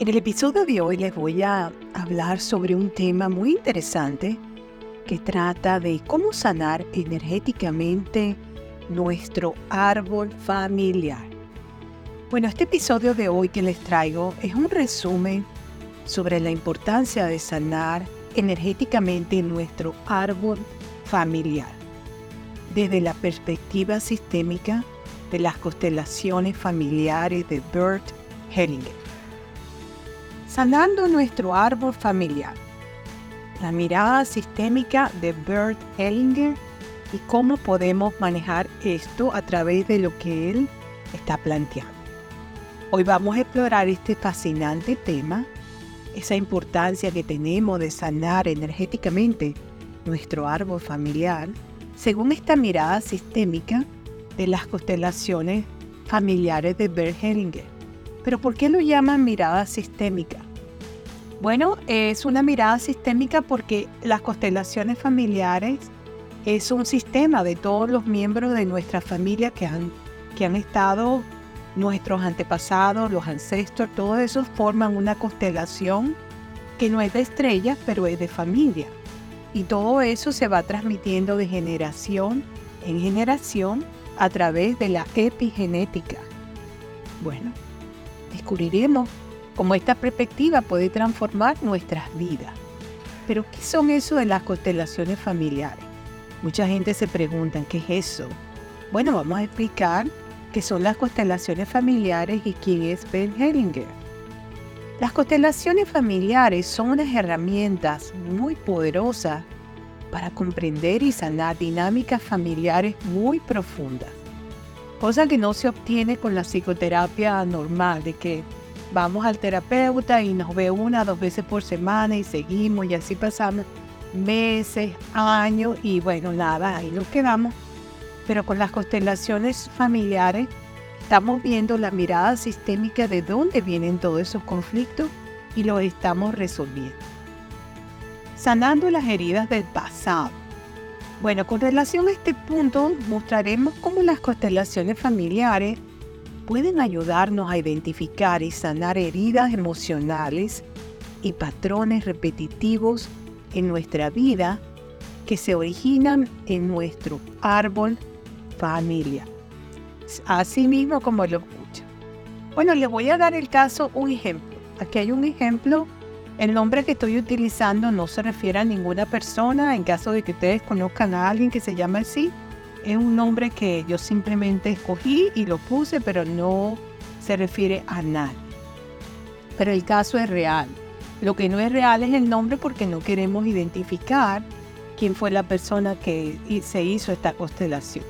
En el episodio de hoy les voy a hablar sobre un tema muy interesante que trata de cómo sanar energéticamente nuestro árbol familiar. Bueno, este episodio de hoy que les traigo es un resumen sobre la importancia de sanar energéticamente nuestro árbol familiar desde la perspectiva sistémica de las constelaciones familiares de Bert Hellinger sanando nuestro árbol familiar. La mirada sistémica de Bert Hellinger y cómo podemos manejar esto a través de lo que él está planteando. Hoy vamos a explorar este fascinante tema, esa importancia que tenemos de sanar energéticamente nuestro árbol familiar, según esta mirada sistémica de las constelaciones familiares de Bert Hellinger. Pero ¿por qué lo llaman mirada sistémica? Bueno, es una mirada sistémica porque las constelaciones familiares es un sistema de todos los miembros de nuestra familia que han, que han estado, nuestros antepasados, los ancestros, todos esos forman una constelación que no es de estrellas, pero es de familia. Y todo eso se va transmitiendo de generación en generación a través de la epigenética. Bueno, descubriremos cómo esta perspectiva puede transformar nuestras vidas. Pero, ¿qué son eso de las constelaciones familiares? Mucha gente se pregunta, ¿qué es eso? Bueno, vamos a explicar qué son las constelaciones familiares y quién es Ben Hellinger. Las constelaciones familiares son unas herramientas muy poderosas para comprender y sanar dinámicas familiares muy profundas cosa que no se obtiene con la psicoterapia normal, de que vamos al terapeuta y nos ve una, dos veces por semana y seguimos y así pasamos meses, años y bueno, nada, ahí nos quedamos. Pero con las constelaciones familiares estamos viendo la mirada sistémica de dónde vienen todos esos conflictos y los estamos resolviendo. Sanando las heridas del pasado. Bueno, con relación a este punto, mostraremos cómo las constelaciones familiares pueden ayudarnos a identificar y sanar heridas emocionales y patrones repetitivos en nuestra vida que se originan en nuestro árbol familiar. Así mismo como lo escucho. Bueno, les voy a dar el caso, un ejemplo. Aquí hay un ejemplo el nombre que estoy utilizando no se refiere a ninguna persona. En caso de que ustedes conozcan a alguien que se llama así, es un nombre que yo simplemente escogí y lo puse, pero no se refiere a nadie. Pero el caso es real. Lo que no es real es el nombre porque no queremos identificar quién fue la persona que se hizo esta constelación.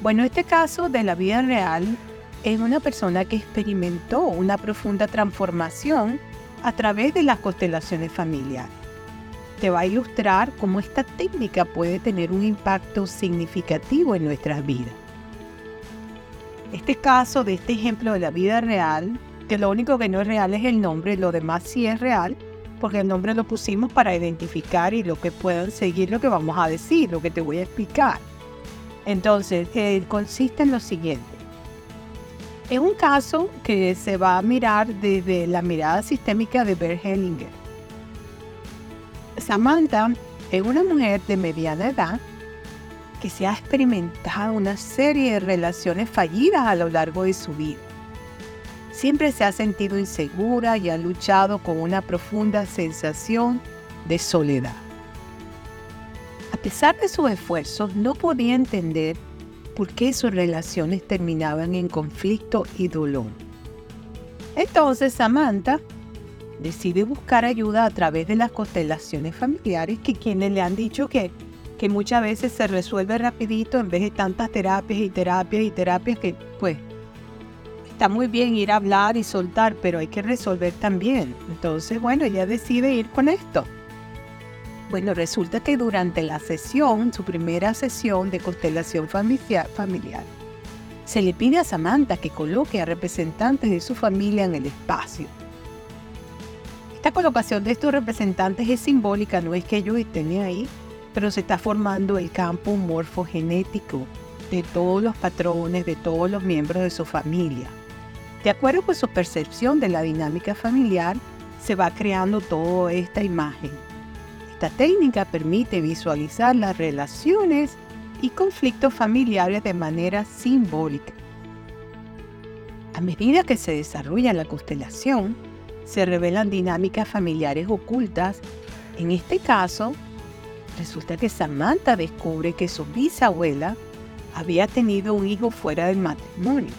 Bueno, este caso de la vida real es una persona que experimentó una profunda transformación a través de las constelaciones familiares. Te va a ilustrar cómo esta técnica puede tener un impacto significativo en nuestras vidas. Este caso de este ejemplo de la vida real, que lo único que no es real es el nombre, lo demás sí es real, porque el nombre lo pusimos para identificar y lo que puedan seguir lo que vamos a decir, lo que te voy a explicar. Entonces, eh, consiste en lo siguiente. Es un caso que se va a mirar desde la mirada sistémica de Bert Hellinger. Samantha es una mujer de mediana edad que se ha experimentado una serie de relaciones fallidas a lo largo de su vida. Siempre se ha sentido insegura y ha luchado con una profunda sensación de soledad. A pesar de sus esfuerzos, no podía entender por qué sus relaciones terminaban en conflicto y dolor. Entonces Samantha decide buscar ayuda a través de las constelaciones familiares que quienes le han dicho que, que muchas veces se resuelve rapidito en vez de tantas terapias y terapias y terapias que pues está muy bien ir a hablar y soltar, pero hay que resolver también. Entonces, bueno, ella decide ir con esto. Bueno, resulta que durante la sesión, su primera sesión de constelación familiar, se le pide a Samantha que coloque a representantes de su familia en el espacio. Esta colocación de estos representantes es simbólica, no es que ellos estén ahí, pero se está formando el campo morfogenético de todos los patrones, de todos los miembros de su familia. De acuerdo con su percepción de la dinámica familiar, se va creando toda esta imagen. Esta técnica permite visualizar las relaciones y conflictos familiares de manera simbólica. A medida que se desarrolla la constelación, se revelan dinámicas familiares ocultas. En este caso, resulta que Samantha descubre que su bisabuela había tenido un hijo fuera del matrimonio.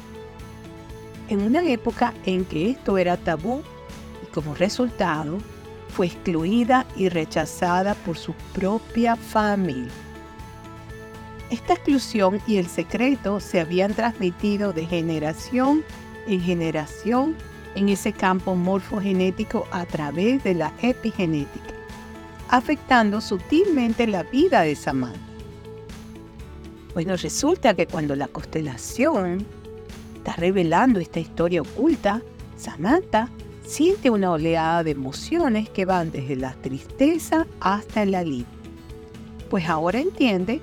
En una época en que esto era tabú y como resultado fue excluida y rechazada por su propia familia. Esta exclusión y el secreto se habían transmitido de generación en generación en ese campo morfogenético a través de la epigenética, afectando sutilmente la vida de Samantha. Bueno, resulta que cuando la constelación está revelando esta historia oculta, Samantha siente una oleada de emociones que van desde la tristeza hasta el alivio. Pues ahora entiende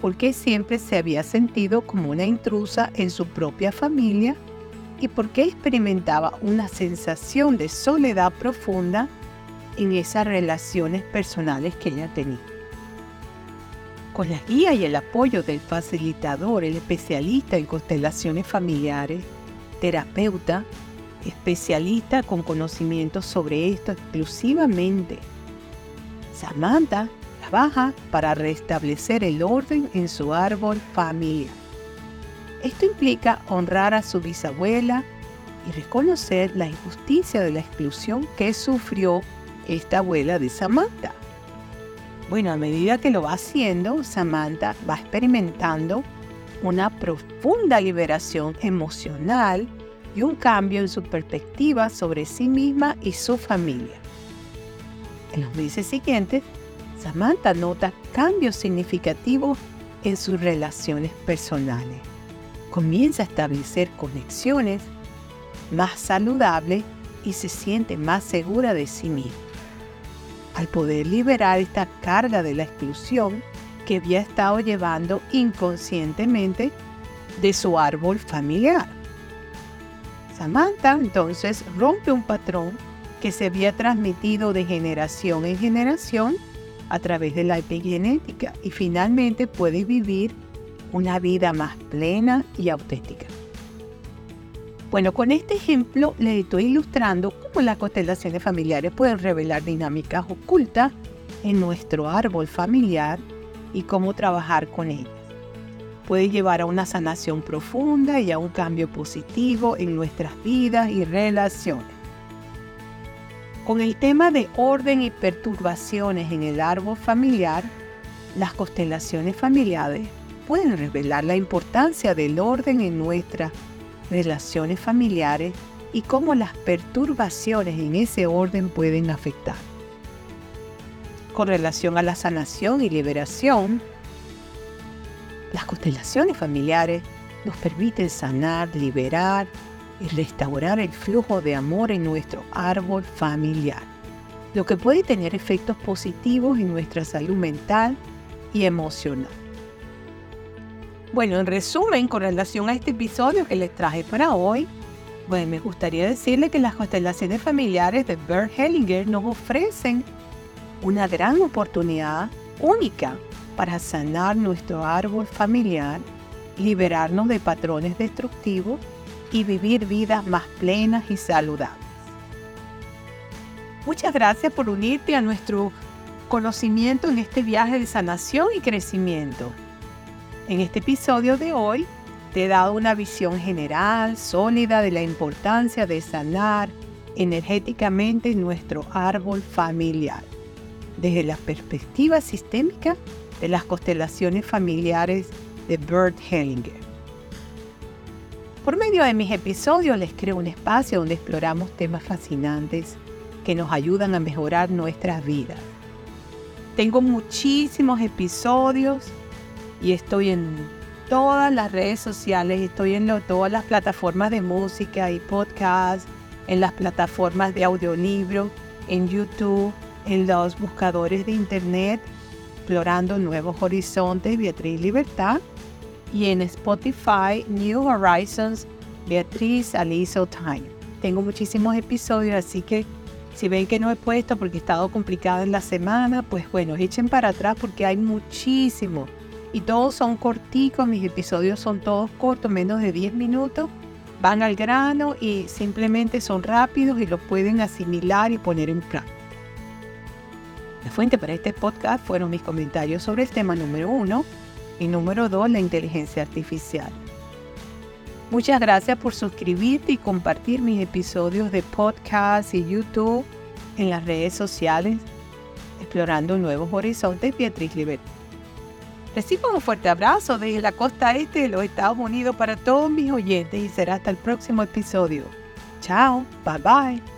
porque siempre se había sentido como una intrusa en su propia familia y por qué experimentaba una sensación de soledad profunda en esas relaciones personales que ella tenía. Con la guía y el apoyo del facilitador, el especialista en constelaciones familiares, terapeuta, especialista con conocimientos sobre esto exclusivamente, Samantha trabaja para restablecer el orden en su árbol familiar. Esto implica honrar a su bisabuela y reconocer la injusticia de la exclusión que sufrió esta abuela de Samantha. Bueno, a medida que lo va haciendo, Samantha va experimentando una profunda liberación emocional y un cambio en su perspectiva sobre sí misma y su familia. En los meses siguientes, Samantha nota cambios significativos en sus relaciones personales. Comienza a establecer conexiones más saludables y se siente más segura de sí misma. Al poder liberar esta carga de la exclusión que había estado llevando inconscientemente de su árbol familiar. Samantha entonces rompe un patrón que se había transmitido de generación en generación a través de la epigenética y finalmente puede vivir una vida más plena y auténtica. Bueno, con este ejemplo le estoy ilustrando cómo las constelaciones familiares pueden revelar dinámicas ocultas en nuestro árbol familiar y cómo trabajar con ellas. Puede llevar a una sanación profunda y a un cambio positivo en nuestras vidas y relaciones. Con el tema de orden y perturbaciones en el árbol familiar, las constelaciones familiares pueden revelar la importancia del orden en nuestras relaciones familiares y cómo las perturbaciones en ese orden pueden afectar. Con relación a la sanación y liberación, las constelaciones familiares nos permiten sanar, liberar y restaurar el flujo de amor en nuestro árbol familiar, lo que puede tener efectos positivos en nuestra salud mental y emocional. Bueno, en resumen, con relación a este episodio que les traje para hoy, bueno, me gustaría decirle que las constelaciones familiares de Bert Hellinger nos ofrecen una gran oportunidad única para sanar nuestro árbol familiar, liberarnos de patrones destructivos y vivir vidas más plenas y saludables. Muchas gracias por unirte a nuestro conocimiento en este viaje de sanación y crecimiento. En este episodio de hoy te he dado una visión general, sólida de la importancia de sanar energéticamente nuestro árbol familiar, desde la perspectiva sistémica de las constelaciones familiares de Bert Hellinger. Por medio de mis episodios les creo un espacio donde exploramos temas fascinantes que nos ayudan a mejorar nuestras vidas. Tengo muchísimos episodios y estoy en todas las redes sociales, estoy en todas las plataformas de música y podcast, en las plataformas de audiolibro, en YouTube, en los buscadores de internet, explorando nuevos horizontes, Beatriz Libertad y en Spotify New Horizons Beatriz Aliso Time. Tengo muchísimos episodios, así que si ven que no he puesto porque he estado complicada en la semana, pues bueno, echen para atrás porque hay muchísimo. Y todos son corticos, mis episodios son todos cortos, menos de 10 minutos. Van al grano y simplemente son rápidos y los pueden asimilar y poner en práctica. La fuente para este podcast fueron mis comentarios sobre el tema número uno y número dos, la inteligencia artificial. Muchas gracias por suscribirte y compartir mis episodios de podcast y YouTube en las redes sociales, explorando nuevos horizontes, Beatriz Libertad. Recibo un fuerte abrazo desde la costa este de los Estados Unidos para todos mis oyentes y será hasta el próximo episodio. Chao, bye bye.